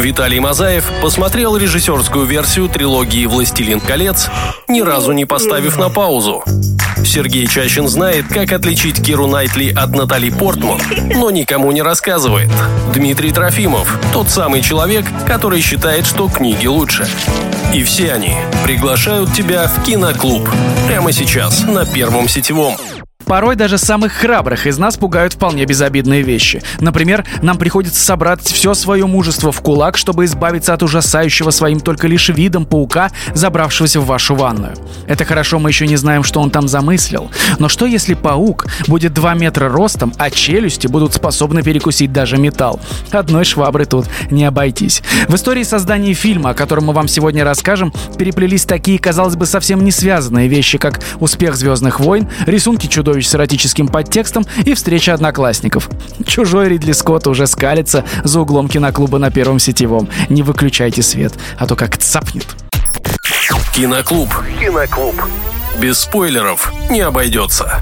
Виталий Мазаев посмотрел режиссерскую версию трилогии «Властелин колец», ни разу не поставив на паузу. Сергей Чащин знает, как отличить Киру Найтли от Натали Портман, но никому не рассказывает. Дмитрий Трофимов – тот самый человек, который считает, что книги лучше. И все они приглашают тебя в киноклуб. Прямо сейчас на Первом сетевом. Порой даже самых храбрых из нас пугают вполне безобидные вещи. Например, нам приходится собрать все свое мужество в кулак, чтобы избавиться от ужасающего своим только лишь видом паука, забравшегося в вашу ванную. Это хорошо, мы еще не знаем, что он там замыслил. Но что если паук будет 2 метра ростом, а челюсти будут способны перекусить даже металл? Одной швабры тут не обойтись. В истории создания фильма, о котором мы вам сегодня расскажем, переплелись такие, казалось бы, совсем не связанные вещи, как успех «Звездных войн», рисунки чудовищ чудовищ с эротическим подтекстом и встреча одноклассников. Чужой Ридли Скотт уже скалится за углом киноклуба на Первом сетевом. Не выключайте свет, а то как цапнет. Киноклуб. Киноклуб. Без спойлеров не обойдется.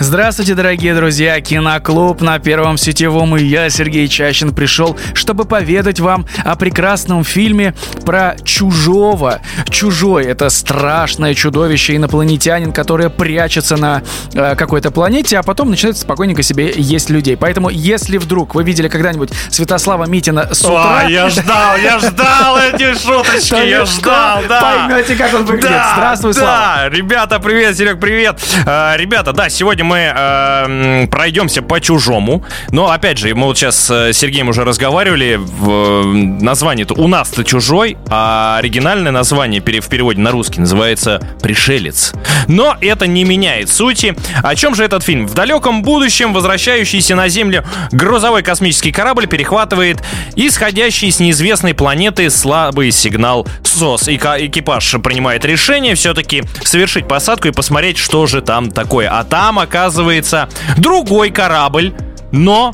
Здравствуйте, дорогие друзья! Киноклуб на Первом Сетевом и я, Сергей Чащин, пришел, чтобы поведать вам о прекрасном фильме про чужого. Чужой — это страшное чудовище, инопланетянин, которое прячется на э, какой-то планете, а потом начинает спокойненько себе есть людей. Поэтому, если вдруг вы видели когда-нибудь Святослава Митина с утра... О, я ждал, я ждал эти шуточки, я ждал, да. Поймете, как он выглядит. Да, Здравствуй, да. Слава. Ребята, привет, Серег, привет. Э, ребята, да, сегодня мы э, пройдемся по чужому. Но опять же, мы вот сейчас с Сергеем уже разговаривали. Э, название-то у нас-то чужой, а оригинальное название в переводе на русский называется Пришелец. Но это не меняет сути. О чем же этот фильм? В далеком будущем возвращающийся на Землю грузовой космический корабль перехватывает исходящий с неизвестной планеты слабый сигнал СОС. И экипаж принимает решение все-таки совершить посадку и посмотреть, что же там такое. А там, оказывается, другой корабль, но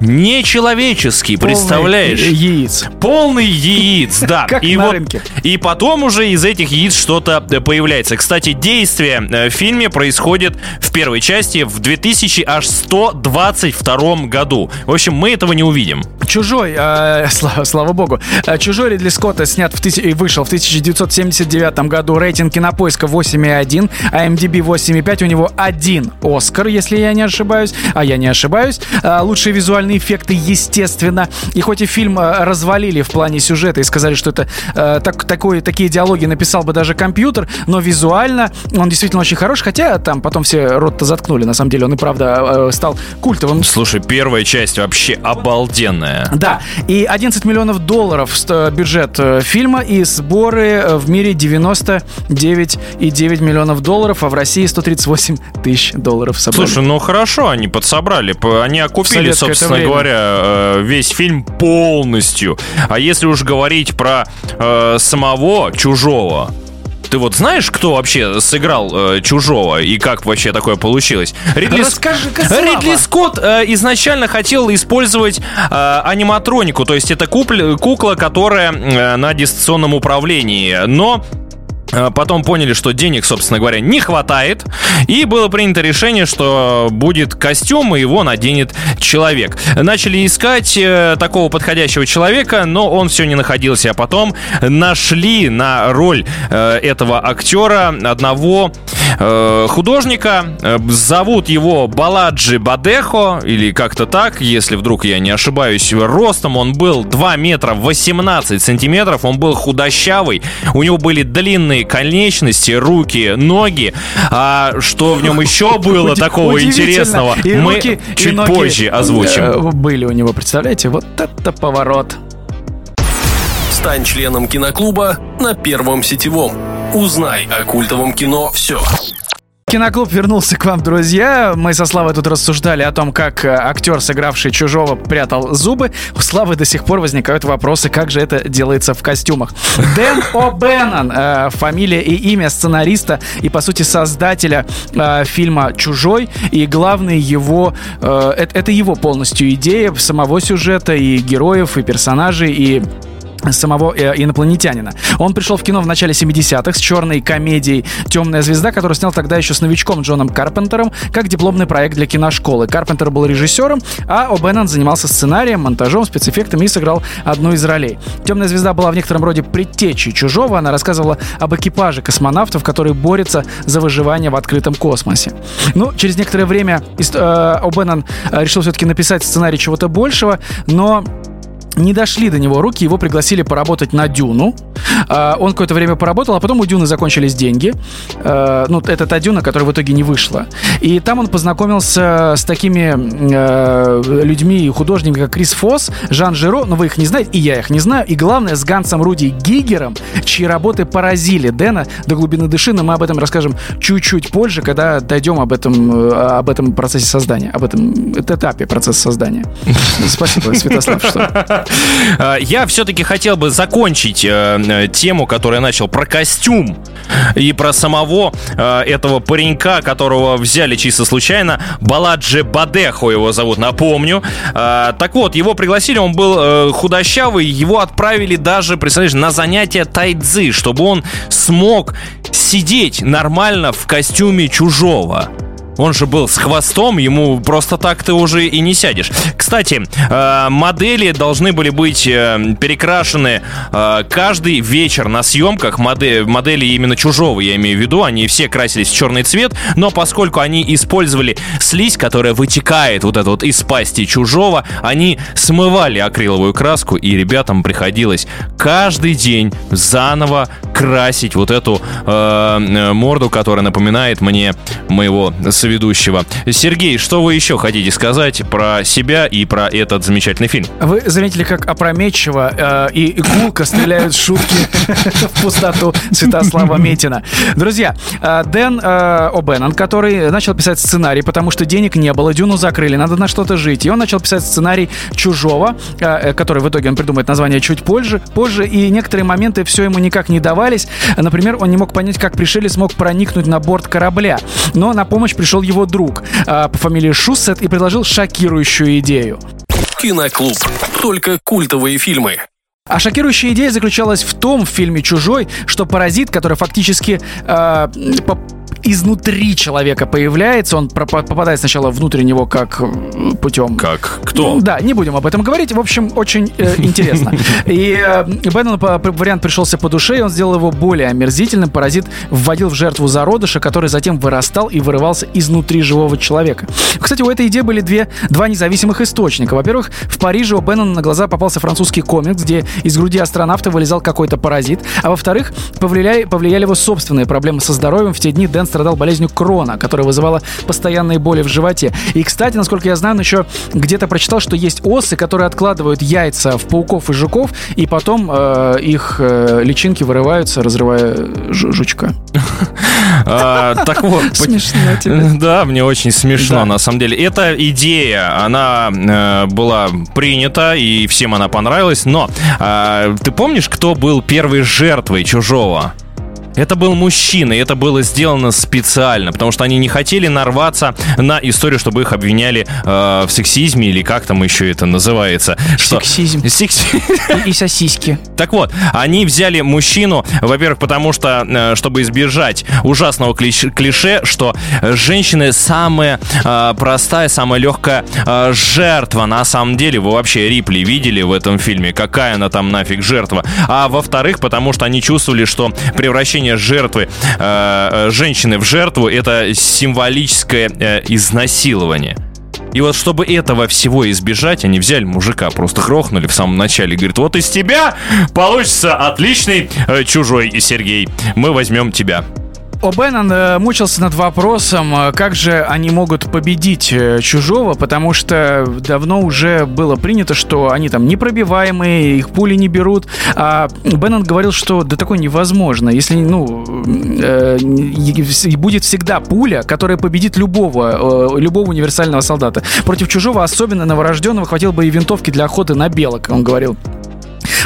не человеческий, представляешь? Полный Яиц. Полный яиц, да. Как и на вот, рынке. И потом уже из этих яиц что-то э, появляется. Кстати, действие э, в фильме происходит в первой части в 2122 году. В общем, мы этого не увидим. Чужой, э, слава, слава богу, Э, Чужой Ридли Скотта снят в тысяч- и вышел в 1979 году. Рейтинг кинопоиска 8,1, а MDB 8,5. У него один Оскар, если я не ошибаюсь. А я не ошибаюсь. Э, Лучшие визуальные эффекты, естественно. И хоть и фильм э, развалили в плане сюжета и сказали, что это э, так, такой, такие диалоги написал бы даже компьютер, но визуально он действительно очень хорош. Хотя там потом все рот-то заткнули. На самом деле он и правда э, стал культовым. Слушай, первая часть вообще обалденная. Да, и 11 миллионов долларов ст- бюджет э, фильма и сборы э, в мире 99,9 миллионов долларов, а в России 138 тысяч долларов собрали. Слушай, ну хорошо, они подсобрали. Они окупили, это собственно время. говоря, э, весь фильм полностью. А если уж говорить про э, самого чужого. Ты вот знаешь, кто вообще сыграл э, чужого и как вообще такое получилось? Ридли, Слава. Ридли Скотт э, изначально хотел использовать э, аниматронику, то есть это купля- кукла, которая э, на дистанционном управлении, но Потом поняли, что денег, собственно говоря, не хватает. И было принято решение, что будет костюм, и его наденет человек. Начали искать э, такого подходящего человека, но он все не находился. А потом нашли на роль э, этого актера одного э, художника. Э, Зовут его Баладжи Бадехо, или как-то так, если вдруг я не ошибаюсь. Ростом он был 2 метра 18 сантиметров, он был худощавый, у него были длинные конечности, руки, ноги. А что в нем еще было такого интересного, И мы руки, чуть позже э, озвучим. Были у него, представляете? Вот это поворот. Стань членом киноклуба на Первом сетевом. Узнай о культовом кино все. Киноклуб вернулся к вам, друзья. Мы со Славой тут рассуждали о том, как э, актер, сыгравший чужого, прятал зубы. У Славы до сих пор возникают вопросы, как же это делается в костюмах. Дэн О'Беннон, э, фамилия и имя сценариста и, по сути, создателя э, фильма «Чужой». И главный его... это его полностью идея самого сюжета и героев, и персонажей, и самого э, инопланетянина. Он пришел в кино в начале 70-х с черной комедией «Темная звезда», которую снял тогда еще с новичком Джоном Карпентером как дипломный проект для киношколы. Карпентер был режиссером, а О'Беннон занимался сценарием, монтажом, спецэффектами и сыграл одну из ролей. «Темная звезда» была в некотором роде предтечей «Чужого». Она рассказывала об экипаже космонавтов, которые борются за выживание в открытом космосе. Ну, через некоторое время э, О'Беннон э, решил все-таки написать сценарий чего-то большего, но не дошли до него руки, его пригласили поработать на Дюну. А, он какое-то время поработал, а потом у Дюны закончились деньги. А, ну, это та Дюна, которая в итоге не вышла. И там он познакомился с такими а, людьми и художниками, как Крис Фосс, Жан Жиро, но вы их не знаете, и я их не знаю. И главное, с Гансом Руди Гигером, чьи работы поразили Дэна до глубины души, но мы об этом расскажем чуть-чуть позже, когда дойдем об этом, об этом процессе создания, об этом этапе процесса создания. Спасибо, Святослав, что Э, я все-таки хотел бы закончить э, э, тему, которую я начал про костюм и про самого этого паренька, которого взяли чисто случайно. Баладжи Бадехо его зовут, напомню. Так вот, его пригласили, он был худощавый, его отправили даже, представляешь, на занятия тайцзы, чтобы он смог сидеть нормально в костюме чужого. Он же был с хвостом, ему просто так ты уже и не сядешь. Кстати, э, модели должны были быть э, перекрашены э, каждый вечер на съемках. Модели, именно чужого, я имею в виду, они все красились в черный цвет, но поскольку они использовали слизь, которая вытекает вот это вот из пасти чужого, они смывали акриловую краску, и ребятам приходилось каждый день заново красить вот эту э, морду, которая напоминает мне моего соведущего. Сергей, что вы еще хотите сказать про себя и про этот замечательный фильм? Вы заметили, как опрометчиво э, и гулко стреляют шутки в пустоту Святослава Метина. Друзья, э, Дэн э, О'Беннон, который начал писать сценарий, потому что денег не было, Дюну закрыли, надо на что-то жить. И он начал писать сценарий «Чужого», э, который в итоге он придумает название чуть позже, позже, и некоторые моменты все ему никак не давались. Например, он не мог понять, как пришелец смог проникнуть на борт корабля. Но на помощь пришел его друг э, по фамилии Шуссет и предложил шокирующую идею. Киноклуб. Только культовые фильмы. А шокирующая идея заключалась в том в фильме «Чужой», что паразит, который фактически э, изнутри человека появляется. Он попадает сначала внутрь него как э, путем... Как? Кто? Да, не будем об этом говорить. В общем, очень э, интересно. И э, Беннону вариант пришелся по душе, и он сделал его более омерзительным. Паразит вводил в жертву зародыша, который затем вырастал и вырывался изнутри живого человека. Кстати, у этой идеи были две, два независимых источника. Во-первых, в Париже у Беннона на глаза попался французский комикс, где из груди астронавта вылезал какой-то паразит. А во-вторых, повлияли, повлияли его собственные проблемы со здоровьем. В те дни Дэн страдал болезнью крона, которая вызывала постоянные боли в животе. И, кстати, насколько я знаю, он еще где-то прочитал, что есть осы, которые откладывают яйца в пауков и жуков, и потом э, их э, личинки вырываются, разрывая жучка. А, так вот. Смешно Да, мне очень смешно, на самом деле. Эта идея, она э, была принята, и всем она понравилась, но а, ты помнишь, кто был первой жертвой чужого? Это был мужчина, и это было сделано специально, потому что они не хотели нарваться на историю, чтобы их обвиняли э, в сексизме или как там еще это называется. Что... Сексизм. Секс... И, и сосиски. Так вот, они взяли мужчину, во-первых, потому что, э, чтобы избежать ужасного клише, клише что женщины самая э, простая, самая легкая э, жертва. На самом деле, вы вообще Рипли видели в этом фильме? Какая она там нафиг жертва? А во-вторых, потому что они чувствовали, что превращение превращение жертвы, э, э, женщины в жертву, это символическое э, изнасилование. И вот чтобы этого всего избежать, они взяли мужика, просто грохнули в самом начале. Говорит, вот из тебя получится отличный э, чужой Сергей. Мы возьмем тебя. О'Беннон э, мучился над вопросом, э, как же они могут победить э, чужого, потому что давно уже было принято, что они там непробиваемые, их пули не берут. А Беннон говорил, что да такое невозможно. Если, ну, э, будет всегда пуля, которая победит любого, э, любого универсального солдата. Против чужого, особенно новорожденного, хватило бы и винтовки для охоты на белок, он говорил.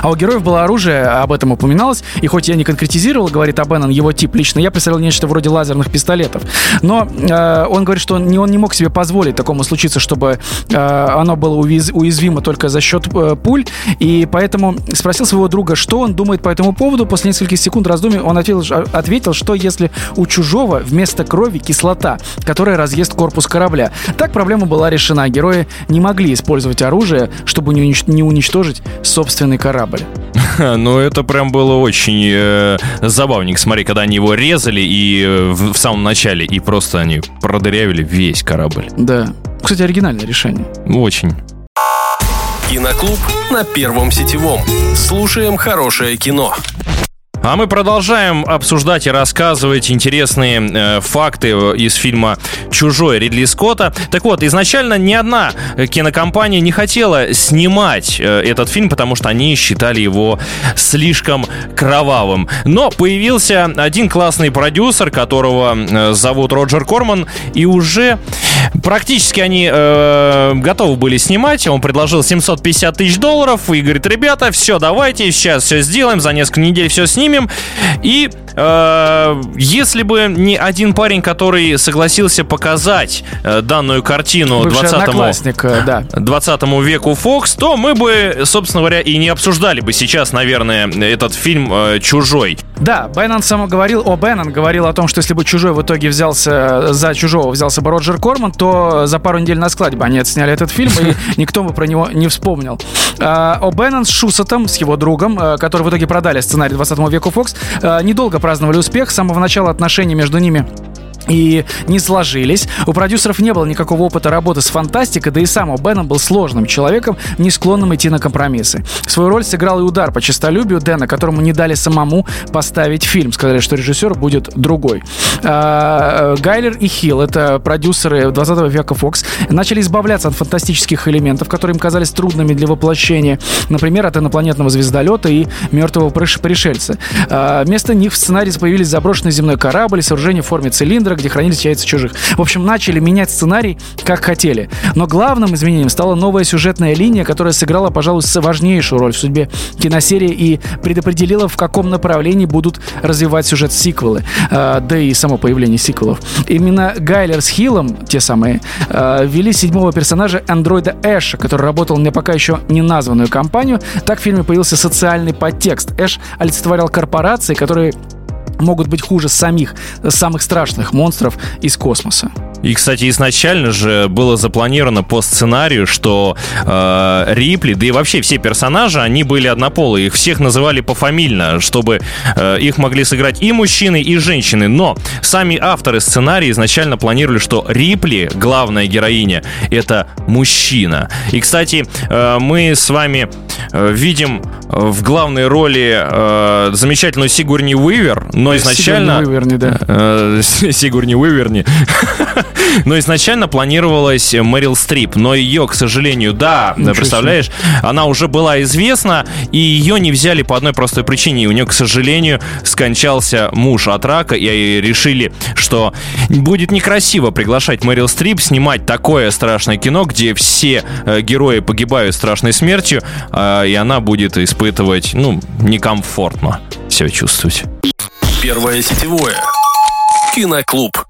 А у героев было оружие, об этом упоминалось, и хоть я не конкретизировал, говорит Абеннон, его тип лично, я представлял нечто вроде лазерных пистолетов. Но э, он говорит, что не, он не мог себе позволить такому случиться, чтобы э, оно было уяз, уязвимо только за счет э, пуль, и поэтому спросил своего друга, что он думает по этому поводу. После нескольких секунд раздумий он ответил, ответил, что если у чужого вместо крови кислота, которая разъест корпус корабля. Так проблема была решена. Герои не могли использовать оружие, чтобы не уничтожить собственный корабль. Ну, это прям было очень э, забавненько. Смотри, когда они его резали и э, в, в самом начале, и просто они продырявили весь корабль. Да. Кстати, оригинальное решение. Очень. Киноклуб на Первом сетевом. Слушаем хорошее кино. А мы продолжаем обсуждать и рассказывать интересные э, факты из фильма «Чужой» Ридли Скотта. Так вот, изначально ни одна кинокомпания не хотела снимать э, этот фильм, потому что они считали его слишком кровавым. Но появился один классный продюсер, которого э, зовут Роджер Корман, и уже практически они э, готовы были снимать. Он предложил 750 тысяч долларов и говорит, ребята, все, давайте, сейчас все сделаем, за несколько недель все снимем. И если бы не один парень, который согласился показать э, данную картину 20 да. 20 веку Фокс, то мы бы, собственно говоря, и не обсуждали бы сейчас, наверное, этот фильм э, «Чужой». Да, Беннон сам говорил, о, Беннон говорил о том, что если бы «Чужой» в итоге взялся, за «Чужого» взялся бы Роджер Корман, то за пару недель на складе бы они отсняли этот фильм, и никто бы про него не вспомнил. О Беннон с Шусатом, с его другом, э, который в итоге продали сценарий 20 веку Фокс, э, недолго праздновали успех. С самого начала отношений между ними и не сложились. У продюсеров не было никакого опыта работы с фантастикой, да и сам О'Беннон был сложным человеком, не склонным идти на компромиссы. Свою роль сыграл и удар по честолюбию Дэна, которому не дали самому поставить фильм. Сказали, что режиссер будет другой. А, Гайлер и Хилл, это продюсеры 20 века Fox, начали избавляться от фантастических элементов, которые им казались трудными для воплощения. Например, от инопланетного звездолета и мертвого пришельца. А, вместо них в сценарии появились заброшенный земной корабль, сооружение в форме цилиндра, где хранились яйца чужих. В общем, начали менять сценарий, как хотели. Но главным изменением стала новая сюжетная линия, которая сыграла, пожалуй, важнейшую роль в судьбе киносерии и предопределила, в каком направлении будут развивать сюжет сиквелы, э, да и само появление сиквелов. Именно Гайлер с Хиллом, те самые, э, ввели седьмого персонажа андроида Эша, который работал на пока еще не названную компанию. Так в фильме появился социальный подтекст. Эш олицетворял корпорации, которые могут быть хуже самих, самых страшных монстров из космоса. И, кстати, изначально же было запланировано по сценарию, что э, Рипли, да и вообще все персонажи, они были однополые. Их всех называли пофамильно, чтобы э, их могли сыграть и мужчины, и женщины. Но сами авторы сценария изначально планировали, что Рипли, главная героиня, это мужчина. И, кстати, э, мы с вами видим в главной роли э, замечательную Сигурни Уивер, но изначально... Сигурни Уиверни, да. Э, Сигурни Уиверни. Но изначально планировалась Мэрил Стрип, но ее, к сожалению, да, Ничего представляешь, себе. она уже была известна, и ее не взяли по одной простой причине. У нее, к сожалению, скончался муж от рака, и решили, что будет некрасиво приглашать Мэрил Стрип снимать такое страшное кино, где все э, герои погибают страшной смертью, э, и она будет испытывать, ну, некомфортно себя чувствовать. Первое сетевое. Киноклуб.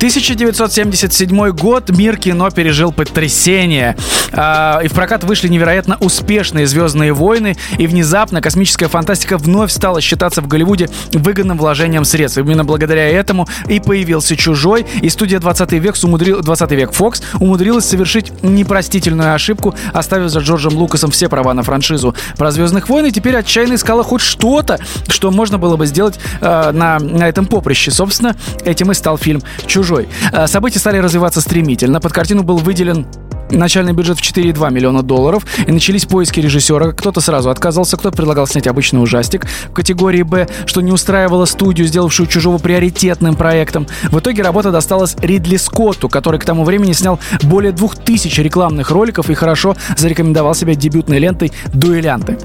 1977 год мир кино пережил потрясение. А, и в прокат вышли невероятно успешные «Звездные войны», и внезапно космическая фантастика вновь стала считаться в Голливуде выгодным вложением средств. Именно благодаря этому и появился «Чужой», и студия 20 век, умудрил, 20 век Fox умудрилась совершить непростительную ошибку, оставив за Джорджем Лукасом все права на франшизу про «Звездных войн», теперь отчаянно искала хоть что-то, что можно было бы сделать э, на, на этом поприще. Собственно, этим и стал фильм «Чужой» чужой. А, события стали развиваться стремительно. Под картину был выделен начальный бюджет в 4,2 миллиона долларов, и начались поиски режиссера. Кто-то сразу отказался, кто-то предлагал снять обычный ужастик в категории «Б», что не устраивало студию, сделавшую «Чужого» приоритетным проектом. В итоге работа досталась Ридли Скотту, который к тому времени снял более 2000 рекламных роликов и хорошо зарекомендовал себя дебютной лентой «Дуэлянты».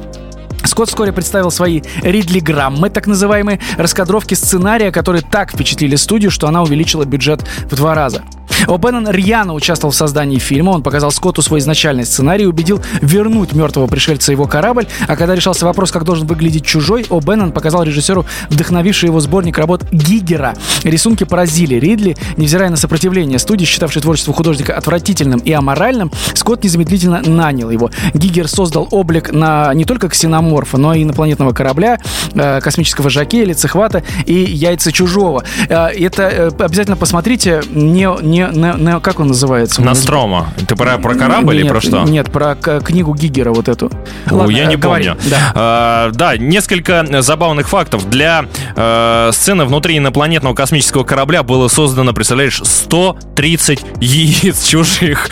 Скотт вскоре представил свои Ридли-граммы, так называемые, раскадровки сценария, которые так впечатлили студию, что она увеличила бюджет в два раза. О'Беннон рьяно участвовал в создании фильма. Он показал Скотту свой изначальный сценарий и убедил вернуть мертвого пришельца его корабль. А когда решался вопрос, как должен выглядеть чужой, О'Беннон показал режиссеру вдохновивший его сборник работ Гигера. Рисунки поразили Ридли. Невзирая на сопротивление студии, считавшей творчество художника отвратительным и аморальным, Скотт незамедлительно нанял его. Гигер создал облик на не только ксеноморфа, но и инопланетного корабля, э, космического жакея, лицехвата и яйца чужого. Э, это э, обязательно посмотрите. Не, не, не, не- как он называется? Настрома. Ты про, про корабль или Нет, про что? Нет, про книгу Гигера вот эту. Ладно, я не говори. помню. Да. А, да, несколько забавных фактов. Для э, сцены внутри инопланетного космического корабля было создано, представляешь, 130 яиц чужих.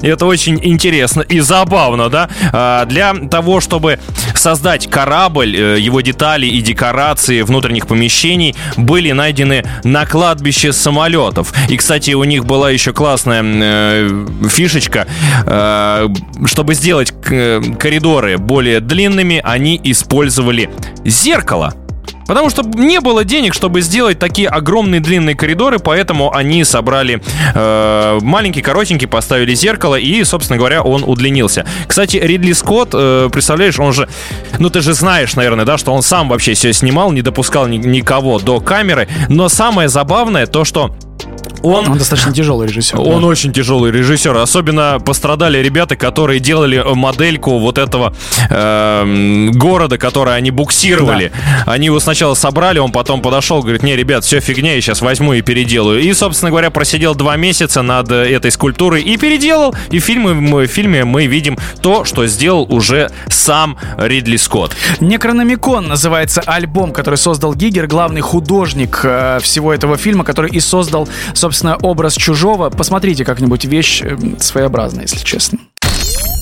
Это очень интересно и забавно, да? А, Для того, чтобы создать корабль, э, его детали и декорации внутренних помещений были найдены на кладбище самолетов. И, кстати, у них была еще классная э, фишечка. Э, Чтобы сделать к- коридоры более длинными, они использовали зеркало. Потому что не было денег, чтобы сделать такие огромные длинные коридоры, поэтому они собрали э, маленький, коротенький, поставили зеркало, и, собственно говоря, он удлинился. Кстати, Ридли Скотт, э, представляешь, он же, ну ты же знаешь, наверное, да, что он сам вообще все снимал, не допускал ни- никого до камеры, но самое забавное то, что он Он достаточно тяжелый режиссер. он да. очень тяжелый режиссер. Особенно пострадали ребята, которые делали модельку вот этого эм, города, который они буксировали. Они его сначала собрали, он потом подошел, говорит, не, ребят, все фигня, я сейчас возьму и переделаю. И, собственно говоря, просидел два месяца над э, этой скульптурой и переделал. И в фильме, мы- в фильме мы видим то, что сделал уже сам Ридли Скотт. Некрономикон называется альбом, который создал Гигер, главный художник э, всего этого фильма, который и создал, собственно, образ чужого. Посмотрите как-нибудь вещь э, своеобразная, если честно.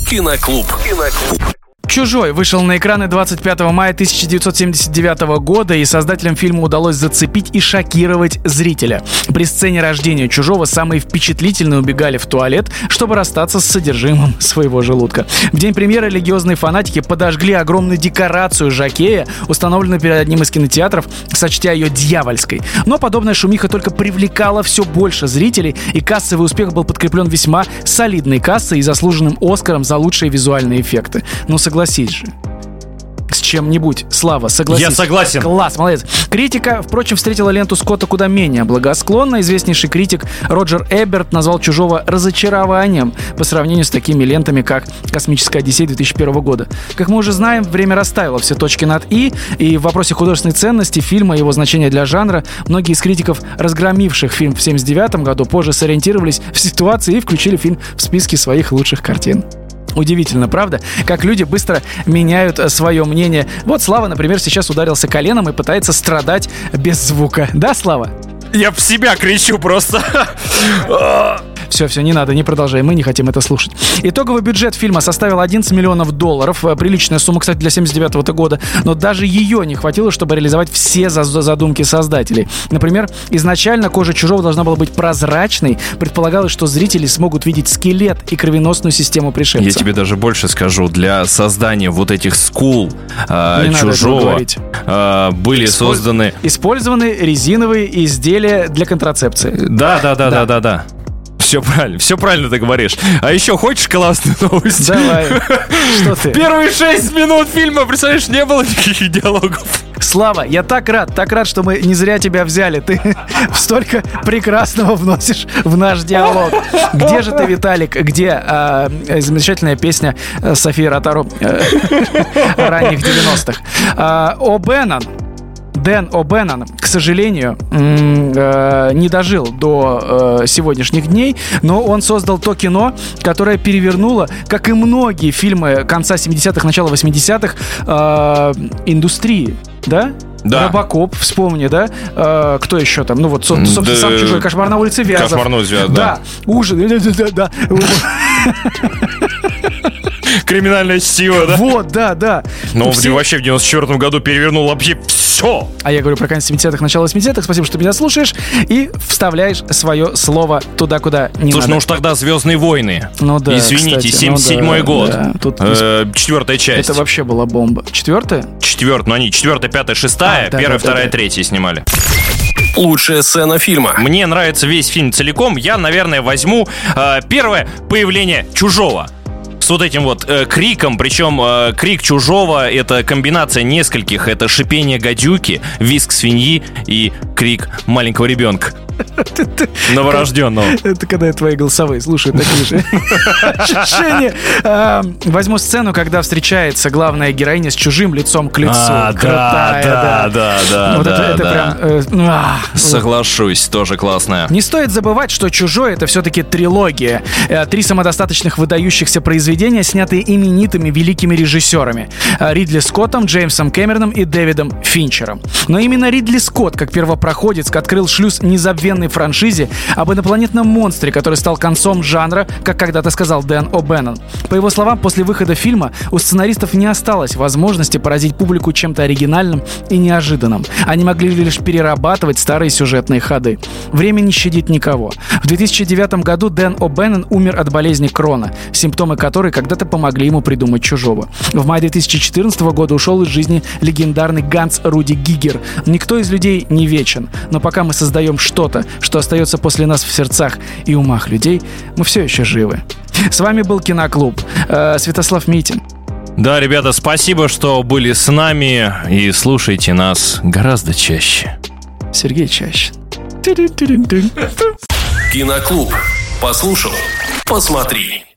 Киноклуб. Киноклуб. «Чужой» вышел на экраны 25 мая 1979 года, и создателям фильма удалось зацепить и шокировать зрителя. При сцене рождения «Чужого» самые впечатлительные убегали в туалет, чтобы расстаться с содержимым своего желудка. В день премьеры религиозные фанатики подожгли огромную декорацию Жакея, установленную перед одним из кинотеатров, сочтя ее дьявольской. Но подобная шумиха только привлекала все больше зрителей, и кассовый успех был подкреплен весьма солидной кассой и заслуженным Оскаром за лучшие визуальные эффекты. Ну согласись же. С чем-нибудь. Слава, согласись. Я согласен. Класс, молодец. Критика, впрочем, встретила ленту Скотта куда менее благосклонно. Известнейший критик Роджер Эберт назвал «Чужого» разочарованием по сравнению с такими лентами, как «Космическая Одиссея» 2001 года. Как мы уже знаем, время расставило все точки над «и», и в вопросе художественной ценности фильма и его значения для жанра многие из критиков, разгромивших фильм в 1979 году, позже сориентировались в ситуации и включили фильм в списки своих лучших картин. Удивительно, правда? Как люди быстро меняют свое мнение. Вот Слава, например, сейчас ударился коленом и пытается страдать без звука. Да, Слава? Я в себя кричу просто. Все, все, не надо, не продолжай, мы не хотим это слушать. Итоговый бюджет фильма составил 11 миллионов долларов. Э, Приличная сумма, кстати, для 79 года. Но даже ее не хватило, чтобы реализовать все за- задумки создателей. Например, изначально кожа чужого должна была быть прозрачной. Предполагалось, что зрители смогут видеть скелет и кровеносную систему пришельца. Я тебе даже больше скажу, для создания вот этих скул э, Не чужого э, были Исполь- созданы. Использованы резиновые изделия для контрацепции. Да, да, да, Да. да, да, да. Все правильно, все правильно ты говоришь. А еще хочешь классную новость? Давай. Что ты? Первые шесть минут фильма, представляешь, не было никаких диалогов. Слава, я так рад, так рад, что мы не зря тебя взяли. Ты столько прекрасного вносишь в наш диалог. Где же ты, Виталик? Где а, замечательная песня э, Софии Ротару э, ранних 90-х? А, О Беннон. Дэн О'Беннон, к сожалению, э, не дожил до э, сегодняшних дней, но он создал то кино, которое перевернуло, как и многие фильмы конца 70-х, начала 80-х, э, индустрии. Да? Да. Робокоп, вспомни, да? Э, кто еще там? Ну вот, со- собственно, Да, сам чужой кошмар на улице Вязов. «Кошмар на улице Вязов», Да, ужин. Да, да, да. Криминальное чтиво, да? Вот, да, да. Но Все- вообще в 94 году перевернул вообще все. А я говорю про конец 70-х, начало 80-х. Спасибо, что меня слушаешь. И вставляешь свое слово туда, куда не Слушай, надо. ну уж тогда Звездные войны. Ну да, Извините, кстати, 77 ну да, год. да. Тут Э, четвертая часть. Это вообще была бомба. Четвертая? Четвертая, ну они четвертая, пятая, шестая, А, да, первая, да, вторая, да. третья снимали. Лучшая сцена фильма. Мне нравится весь фильм целиком. Я, наверное, возьму э, первое появление чужого. Вот этим вот э, криком, причем э, крик чужого это комбинация нескольких. Это шипение гадюки, виск свиньи и крик маленького ребенка. Новорожденного. Это когда я твои голосовые слушаю, такие же ощущения. А, Возьму сцену, когда встречается главная героиня с чужим лицом к лицу. А, да, Крутая, да, да, да, Вот это прям... э, а, Соглашусь, тоже классная. Не стоит забывать, что «Чужой» — это все-таки трилогия. Э, Три самодостаточных выдающихся произведения, снятые именитыми великими режиссерами. Э, Ридли Скоттом, Джеймсом Кэмероном и Дэвидом Финчером. Но именно Ридли Скотт, как первопроходец, открыл шлюз незабвенной франшизе об инопланетном монстре, который стал концом жанра, как когда-то сказал Дэн О'Беннон. По его словам, после выхода фильма у сценаристов не осталось возможности поразить публику чем-то оригинальным и неожиданным. Они могли лишь перерабатывать старые сюжетные ходы. Время не щадит никого. В 2009 году Дэн О'Беннон умер от болезни Крона, симптомы которой когда-то помогли ему придумать «Чужого». В мае 2014 года ушел из жизни легендарный Ганс Руди Гигер. Никто из людей не вечен, но пока мы создаем что-то, что остается после нас в сердцах и умах людей, мы все еще живы. С вами был Киноклуб. Э, Святослав Митин. Да, ребята, спасибо, что были с нами и слушайте нас гораздо чаще. Сергей Чащин. Тыры-тыры-тыры. Киноклуб. Послушал, посмотри.